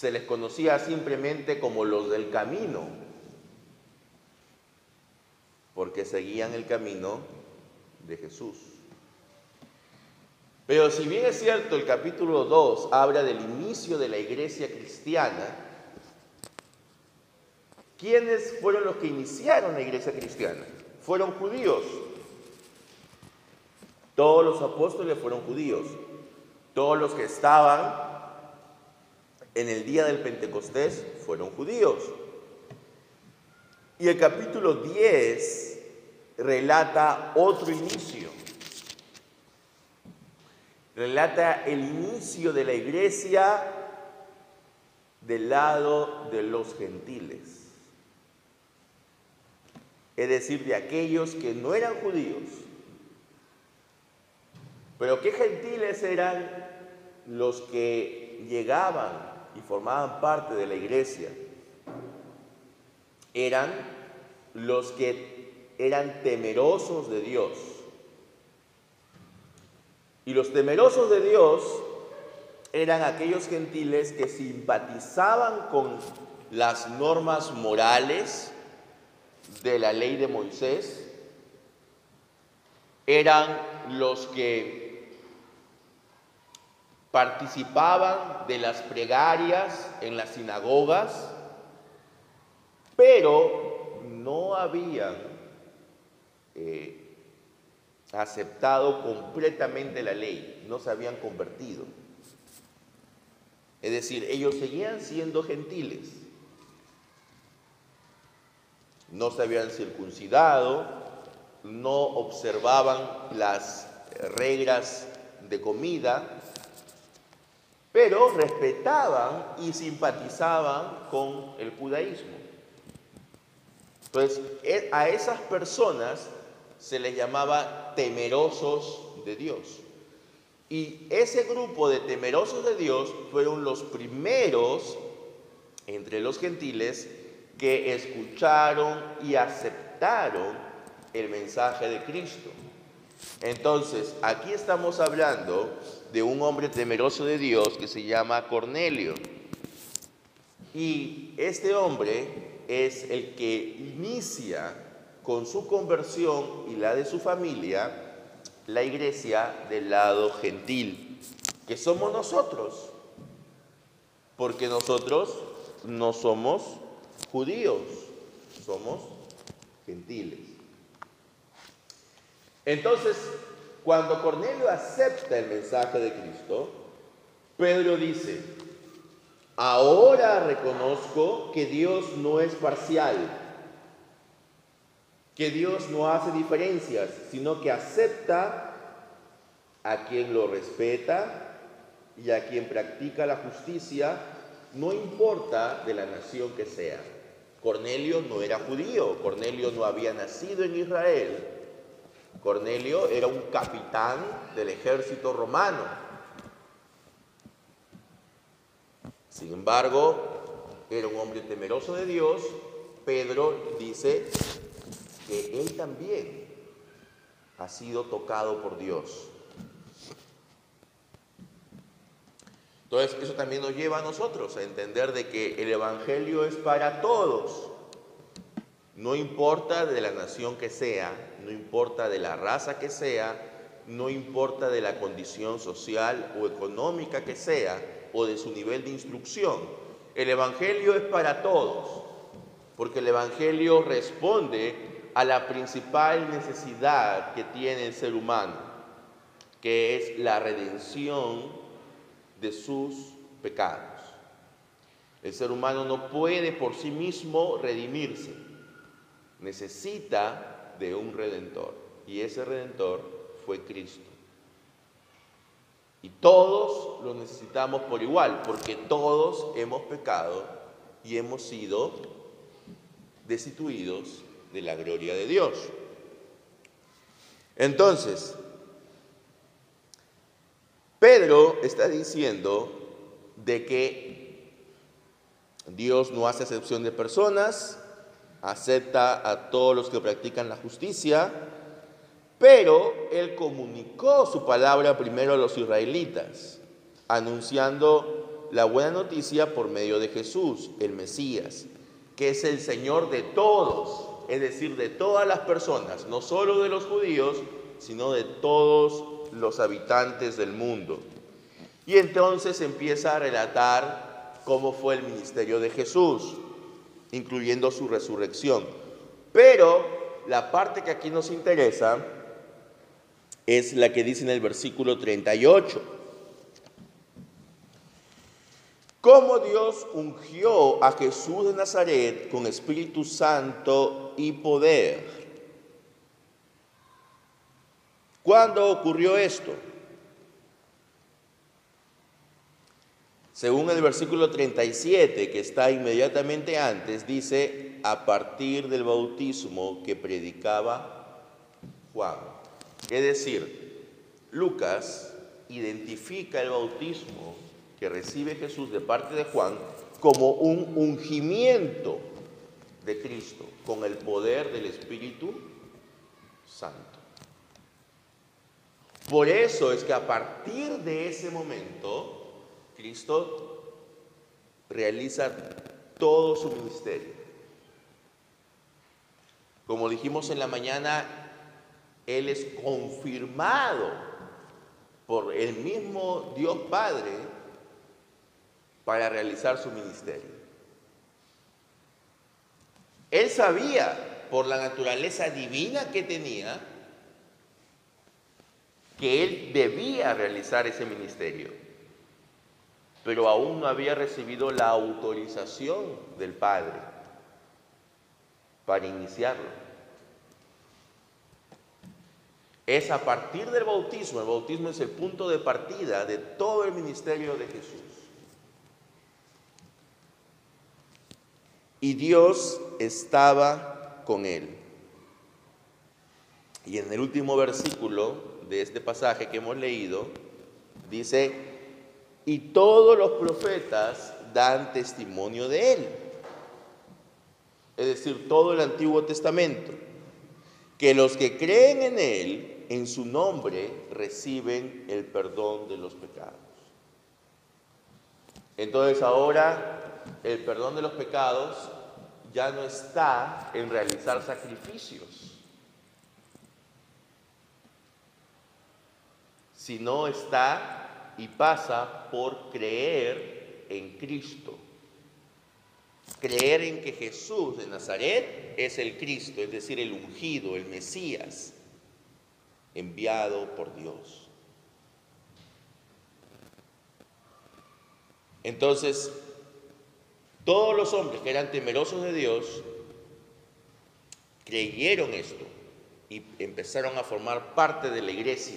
se les conocía simplemente como los del camino, porque seguían el camino de Jesús. Pero si bien es cierto, el capítulo 2 habla del inicio de la iglesia cristiana, ¿quiénes fueron los que iniciaron la iglesia cristiana? Fueron judíos. Todos los apóstoles fueron judíos. Todos los que estaban en el día del Pentecostés fueron judíos. Y el capítulo 10 relata otro inicio. Relata el inicio de la iglesia del lado de los gentiles. Es decir, de aquellos que no eran judíos. Pero ¿qué gentiles eran los que llegaban y formaban parte de la iglesia eran los que eran temerosos de Dios. Y los temerosos de Dios eran aquellos gentiles que simpatizaban con las normas morales de la ley de Moisés, eran los que participaban de las plegarias en las sinagogas, pero no habían eh, aceptado completamente la ley, no se habían convertido. Es decir, ellos seguían siendo gentiles, no se habían circuncidado, no observaban las reglas de comida, pero respetaban y simpatizaban con el judaísmo. Entonces, e, a esas personas se les llamaba temerosos de Dios. Y ese grupo de temerosos de Dios fueron los primeros entre los gentiles que escucharon y aceptaron el mensaje de Cristo. Entonces, aquí estamos hablando de un hombre temeroso de Dios que se llama Cornelio. Y este hombre es el que inicia con su conversión y la de su familia la iglesia del lado gentil, que somos nosotros, porque nosotros no somos judíos, somos gentiles. Entonces, cuando Cornelio acepta el mensaje de Cristo, Pedro dice, ahora reconozco que Dios no es parcial, que Dios no hace diferencias, sino que acepta a quien lo respeta y a quien practica la justicia, no importa de la nación que sea. Cornelio no era judío, Cornelio no había nacido en Israel, Cornelio era un capitán del ejército romano. Sin embargo, era un hombre temeroso de Dios. Pedro dice que él también ha sido tocado por Dios. Entonces, eso también nos lleva a nosotros a entender de que el Evangelio es para todos. No importa de la nación que sea, no importa de la raza que sea, no importa de la condición social o económica que sea o de su nivel de instrucción. El Evangelio es para todos, porque el Evangelio responde a la principal necesidad que tiene el ser humano, que es la redención de sus pecados. El ser humano no puede por sí mismo redimirse necesita de un redentor. Y ese redentor fue Cristo. Y todos lo necesitamos por igual, porque todos hemos pecado y hemos sido destituidos de la gloria de Dios. Entonces, Pedro está diciendo de que Dios no hace excepción de personas, acepta a todos los que practican la justicia, pero él comunicó su palabra primero a los israelitas, anunciando la buena noticia por medio de Jesús, el Mesías, que es el Señor de todos, es decir, de todas las personas, no solo de los judíos, sino de todos los habitantes del mundo. Y entonces empieza a relatar cómo fue el ministerio de Jesús, incluyendo su resurrección. Pero la parte que aquí nos interesa es la que dice en el versículo 38. Cómo Dios ungió a Jesús de Nazaret con Espíritu Santo y poder. ¿Cuándo ocurrió esto? Según el versículo 37, que está inmediatamente antes, dice, a partir del bautismo que predicaba Juan. Es decir, Lucas identifica el bautismo que recibe Jesús de parte de Juan como un ungimiento de Cristo con el poder del Espíritu Santo. Por eso es que a partir de ese momento, Cristo realiza todo su ministerio. Como dijimos en la mañana, Él es confirmado por el mismo Dios Padre para realizar su ministerio. Él sabía por la naturaleza divina que tenía que Él debía realizar ese ministerio pero aún no había recibido la autorización del Padre para iniciarlo. Es a partir del bautismo, el bautismo es el punto de partida de todo el ministerio de Jesús. Y Dios estaba con él. Y en el último versículo de este pasaje que hemos leído, dice, y todos los profetas dan testimonio de él. Es decir, todo el Antiguo Testamento. Que los que creen en él, en su nombre, reciben el perdón de los pecados. Entonces ahora el perdón de los pecados ya no está en realizar sacrificios, sino está y pasa por creer en Cristo. Creer en que Jesús de Nazaret es el Cristo, es decir, el ungido, el Mesías, enviado por Dios. Entonces, todos los hombres que eran temerosos de Dios creyeron esto y empezaron a formar parte de la iglesia.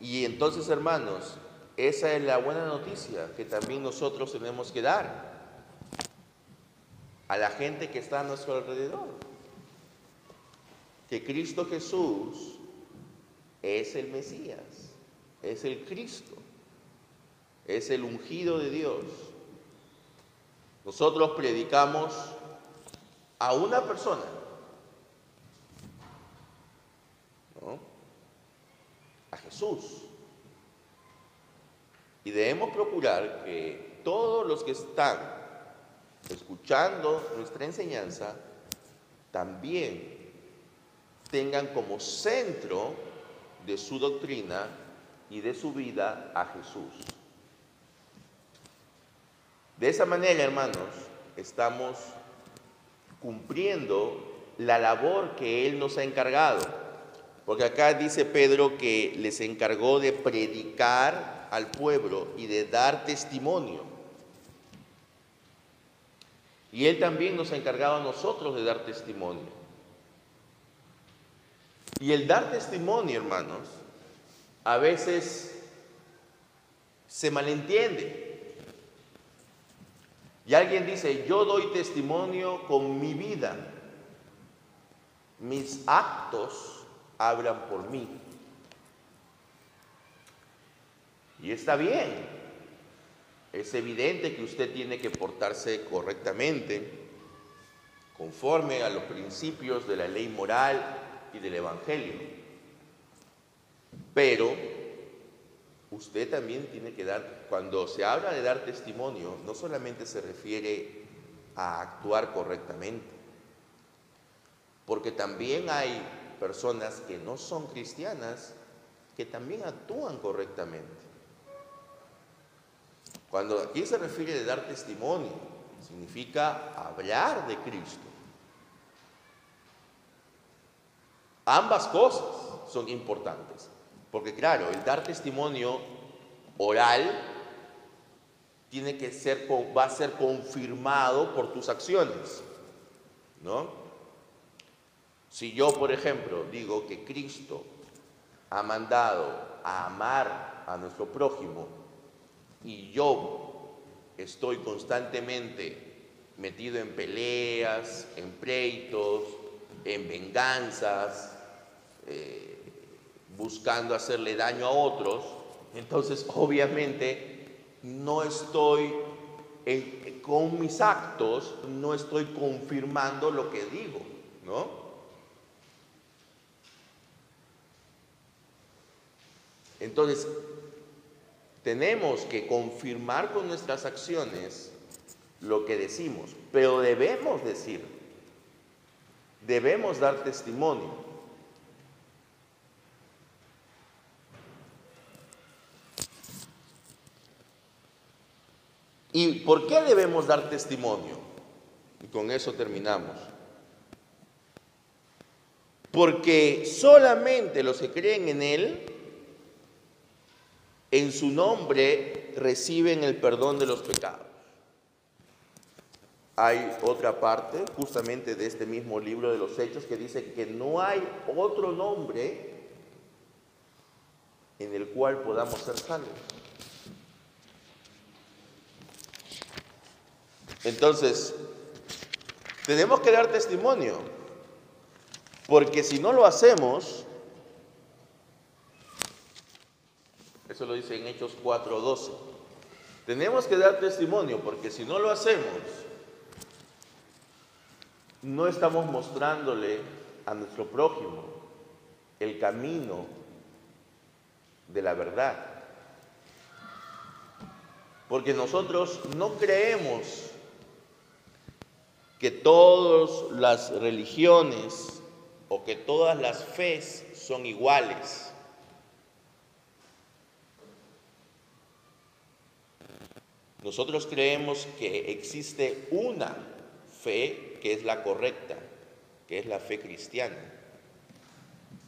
Y entonces, hermanos, esa es la buena noticia que también nosotros tenemos que dar a la gente que está a nuestro alrededor. Que Cristo Jesús es el Mesías, es el Cristo, es el ungido de Dios. Nosotros predicamos a una persona, Jesús. Y debemos procurar que todos los que están escuchando nuestra enseñanza también tengan como centro de su doctrina y de su vida a Jesús. De esa manera, hermanos, estamos cumpliendo la labor que Él nos ha encargado porque acá dice Pedro que les encargó de predicar al pueblo y de dar testimonio. Y Él también nos ha encargado a nosotros de dar testimonio. Y el dar testimonio, hermanos, a veces se malentiende. Y alguien dice, yo doy testimonio con mi vida. Mis actos hablan por mí. Y está bien. Es evidente que usted tiene que portarse correctamente, conforme a los principios de la ley moral y del Evangelio. Pero usted también tiene que dar, cuando se habla de dar testimonio, no solamente se refiere a actuar correctamente, porque también hay personas que no son cristianas que también actúan correctamente. Cuando aquí se refiere de dar testimonio, significa hablar de Cristo. Ambas cosas son importantes, porque claro, el dar testimonio oral tiene que ser, va a ser confirmado por tus acciones, ¿no? Si yo, por ejemplo, digo que Cristo ha mandado a amar a nuestro prójimo y yo estoy constantemente metido en peleas, en pleitos, en venganzas, eh, buscando hacerle daño a otros, entonces obviamente no estoy con mis actos, no estoy confirmando lo que digo, ¿no? Entonces, tenemos que confirmar con nuestras acciones lo que decimos, pero debemos decir, debemos dar testimonio. ¿Y por qué debemos dar testimonio? Y con eso terminamos. Porque solamente los que creen en Él en su nombre reciben el perdón de los pecados. Hay otra parte justamente de este mismo libro de los Hechos que dice que no hay otro nombre en el cual podamos ser salvos. Entonces, tenemos que dar testimonio, porque si no lo hacemos, Eso lo dice en Hechos 4:12. Tenemos que dar testimonio porque si no lo hacemos, no estamos mostrándole a nuestro prójimo el camino de la verdad. Porque nosotros no creemos que todas las religiones o que todas las fes son iguales. Nosotros creemos que existe una fe que es la correcta, que es la fe cristiana.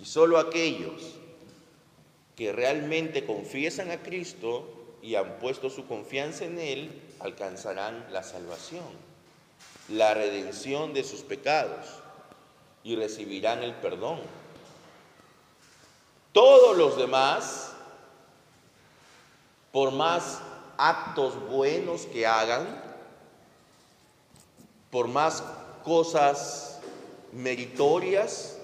Y solo aquellos que realmente confiesan a Cristo y han puesto su confianza en Él alcanzarán la salvación, la redención de sus pecados y recibirán el perdón. Todos los demás, por más actos buenos que hagan, por más cosas meritorias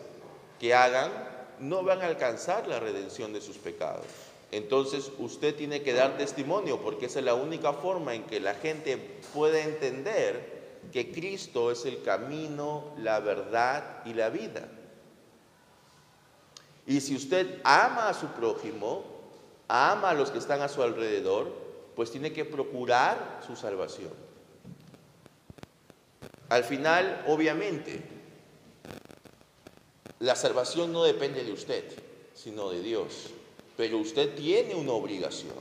que hagan, no van a alcanzar la redención de sus pecados. Entonces usted tiene que dar testimonio porque esa es la única forma en que la gente puede entender que Cristo es el camino, la verdad y la vida. Y si usted ama a su prójimo, ama a los que están a su alrededor, pues tiene que procurar su salvación. Al final, obviamente, la salvación no depende de usted, sino de Dios. Pero usted tiene una obligación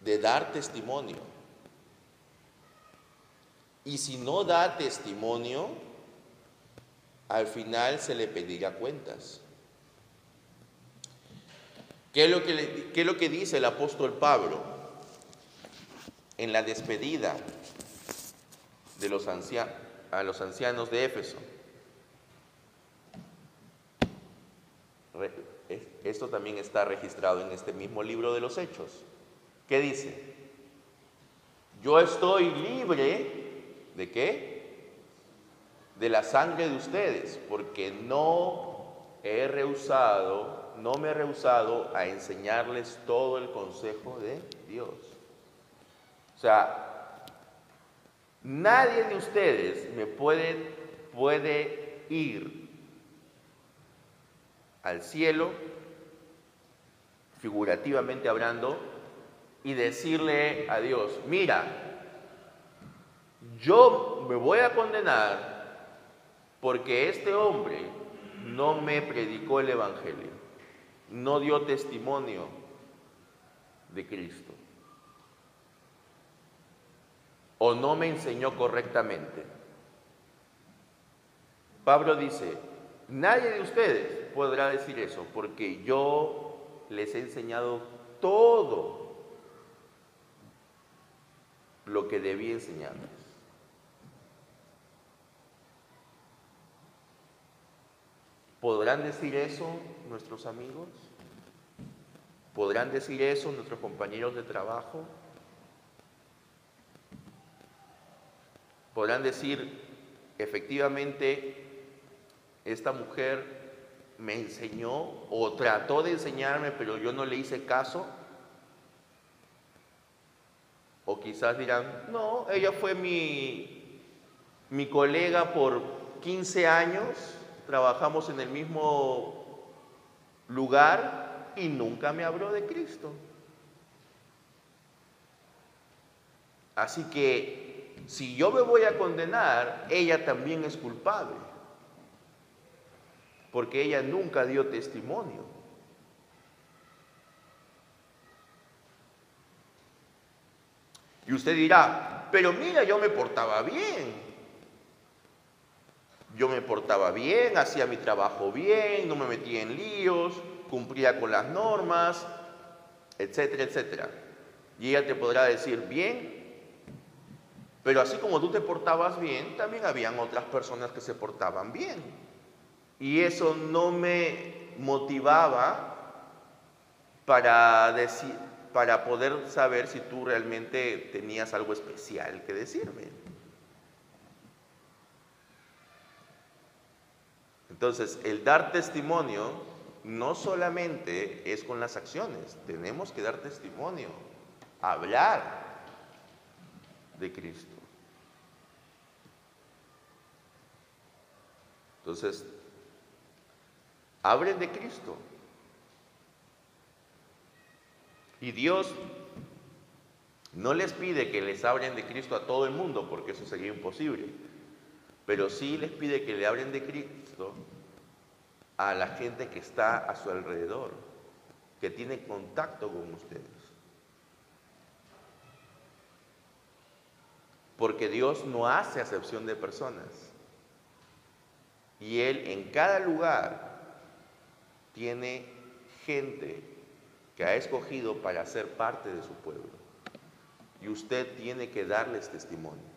de dar testimonio. Y si no da testimonio, al final se le pedirá cuentas. ¿Qué es lo que, qué es lo que dice el apóstol Pablo? En la despedida de los a los ancianos de Éfeso. Esto también está registrado en este mismo libro de los Hechos. ¿Qué dice? Yo estoy libre de qué? De la sangre de ustedes, porque no he rehusado, no me he rehusado a enseñarles todo el consejo de Dios. Sea, nadie de ustedes me puede, puede ir al cielo figurativamente hablando, y decirle a Dios, mira, yo me voy a condenar porque este hombre no me predicó el Evangelio, no dio testimonio de Cristo, o no me enseñó correctamente. Pablo dice, nadie de ustedes podrá decir eso, porque yo les he enseñado todo lo que debía enseñarles. ¿Podrán decir eso nuestros amigos? ¿Podrán decir eso nuestros compañeros de trabajo? ¿Podrán decir, efectivamente, esta mujer me enseñó o trató de enseñarme, pero yo no le hice caso? O quizás dirán, no, ella fue mi, mi colega por 15 años, trabajamos en el mismo lugar y nunca me habló de Cristo. Así que si yo me voy a condenar, ella también es culpable, porque ella nunca dio testimonio. Y usted dirá, pero mira, yo me portaba bien. Yo me portaba bien, hacía mi trabajo bien, no me metía en líos, cumplía con las normas, etcétera, etcétera. Y ella te podrá decir, bien, pero así como tú te portabas bien, también habían otras personas que se portaban bien. Y eso no me motivaba para decir, para poder saber si tú realmente tenías algo especial que decirme. Entonces, el dar testimonio no solamente es con las acciones, tenemos que dar testimonio, hablar de Cristo. Entonces, hablen de Cristo. Y Dios no les pide que les hablen de Cristo a todo el mundo, porque eso sería imposible. Pero sí les pide que le hablen de Cristo a la gente que está a su alrededor, que tiene contacto con ustedes. Porque Dios no hace acepción de personas. Y Él en cada lugar tiene gente que ha escogido para ser parte de su pueblo. Y usted tiene que darles testimonio.